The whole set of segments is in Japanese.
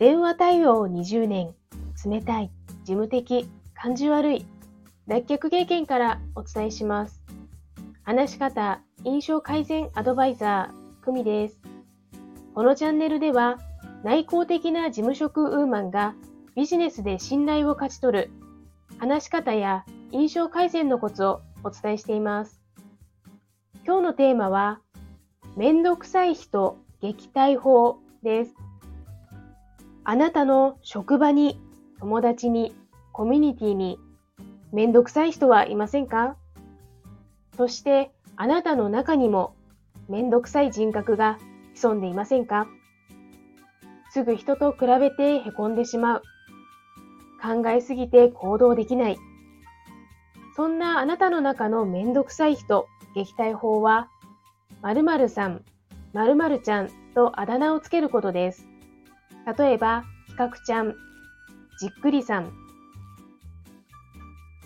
電話対応20年、冷たい、事務的、感じ悪い、脱却経験からお伝えします。話し方、印象改善アドバイザー、久美です。このチャンネルでは、内向的な事務職ウーマンがビジネスで信頼を勝ち取る、話し方や印象改善のコツをお伝えしています。今日のテーマは、めんどくさい人撃退法です。あなたの職場に、友達に、コミュニティに、めんどくさい人はいませんか？そして、あなたの中にも、めんどくさい人格が潜んでいませんか？すぐ人と比べてへこんでしまう。考えすぎて行動できない。そんなあなたの中のめんどくさい人、撃退法は、〇〇さん、〇〇ちゃんとあだ名をつけることです。例えば、比較ちゃん、じっくりさん。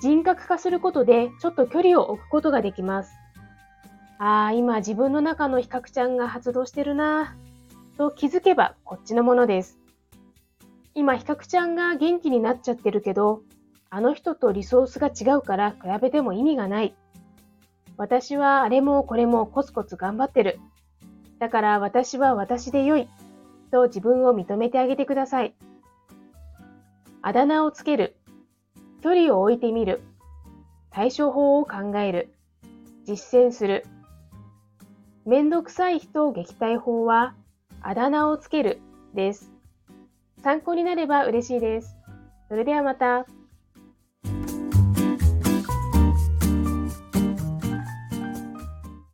人格化することでちょっと距離を置くことができます。ああ、今自分の中の比較ちゃんが発動してるなぁ、と気づけばこっちのものです。今比較ちゃんが元気になっちゃってるけど、あの人とリソースが違うから比べても意味がない。私はあれもこれもコツコツ頑張ってる。だから私は私で良い。と自分を認めてあげてください。あだ名をつける。距離を置いてみる。対処法を考える。実践する。めんどくさい人を撃退法は、あだ名をつけるです。参考になれば嬉しいです。それではまた。